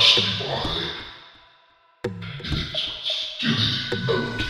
It's still